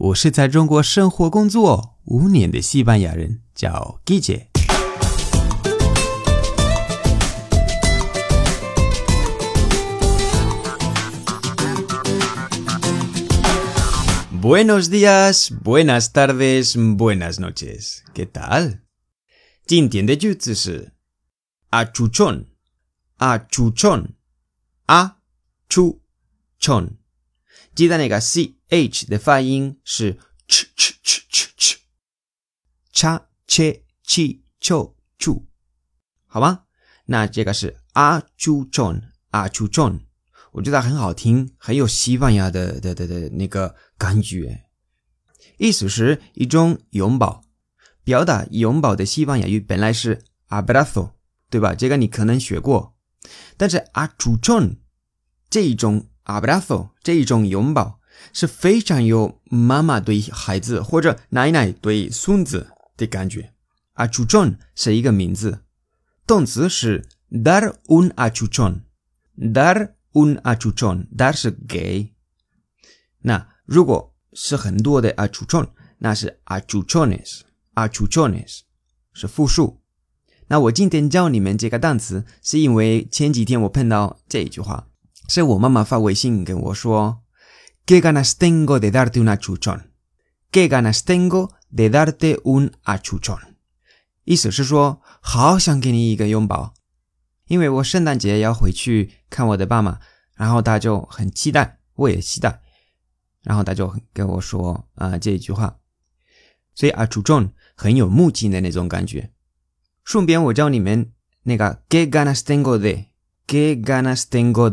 我是在中国生活工作五年的西班牙人，叫 Guille。Buenos días, buenas tardes, buenas noches. ¿Qué tal? 今天的句子是 achuchón, achuchón, achuchón。 记得那个 c h 的发音是 ch ch ch ch ch cha che chi cho chu，好吗？那这个是 achuchón, ahujon，。我觉得很好听，很有西班牙的的的的那个感觉。意思是一种拥抱，表达拥抱的西班牙语本来是 abrazo，对吧？这个你可能学过。但是 achuchón 这一种 abrazo 这一种拥抱是非常有妈妈对孩子或者奶奶对孙子的感觉。achuchón 是一个名字，动词是 dar un achuchón，dar。un achuchón dar 是给，那如果是很多的 achuchón，那是 achuchones，achuchones 是复数。那我今天教你们这个单词，是因为前几天我碰到这一句话，是我妈妈发微信跟我说：“¿Qué ganas tengo de darte un achuchón？”“¿Qué ganas tengo de darte un achuchón？” 意思是说，好想给你一个拥抱。因为我圣诞节要回去看我的爸妈，然后他就很期待，我也期待，然后他就跟我说啊这一句话，所以啊主重很有目的的那种感觉。顺便我教你们那个 que ganas tengo de，que ganas tengo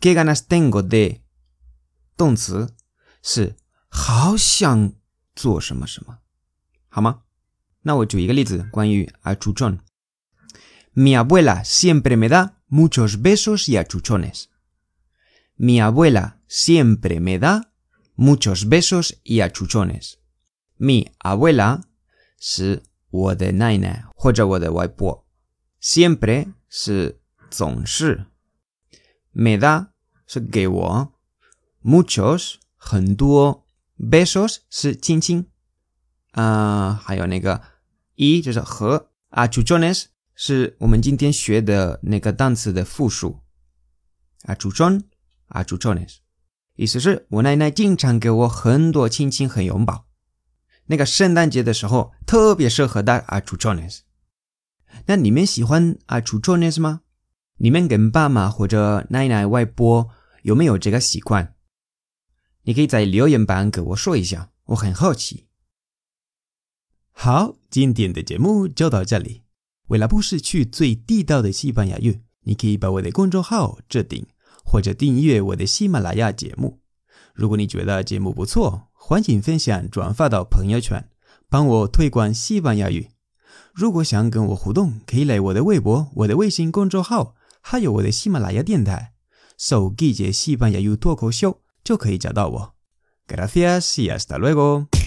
de，que ganas tengo de 动词是好想做什么什么，好吗？那我举一个例子，关于啊主重。Mi abuela siempre me da muchos besos y achuchones. Mi abuela siempre me da muchos besos y achuchones. Mi abuela siempre me da 是给我，muchos 很多，besos 是亲亲，啊，还有那个一就是和。啊 churones 是我们今天学的那个单词的复数，啊，churones，啊，churones，意思是，我奶奶经常给我很多亲亲和拥抱，那个圣诞节的时候，特别适合带啊 churones，那你们喜欢啊 churones 吗？你们跟爸妈或者奶奶外婆？有没有这个习惯？你可以在留言板跟我说一下，我很好奇。好，今天的节目就到这里。为了不失去最地道的西班牙语，你可以把我的公众号置顶，或者订阅我的喜马拉雅节目。如果你觉得节目不错，欢迎分享转发到朋友圈，帮我推广西班牙语。如果想跟我互动，可以来我的微博、我的微信公众号，还有我的喜马拉雅电台，搜“季节西班牙语脱口秀”就可以找到我。Gracias y hasta luego。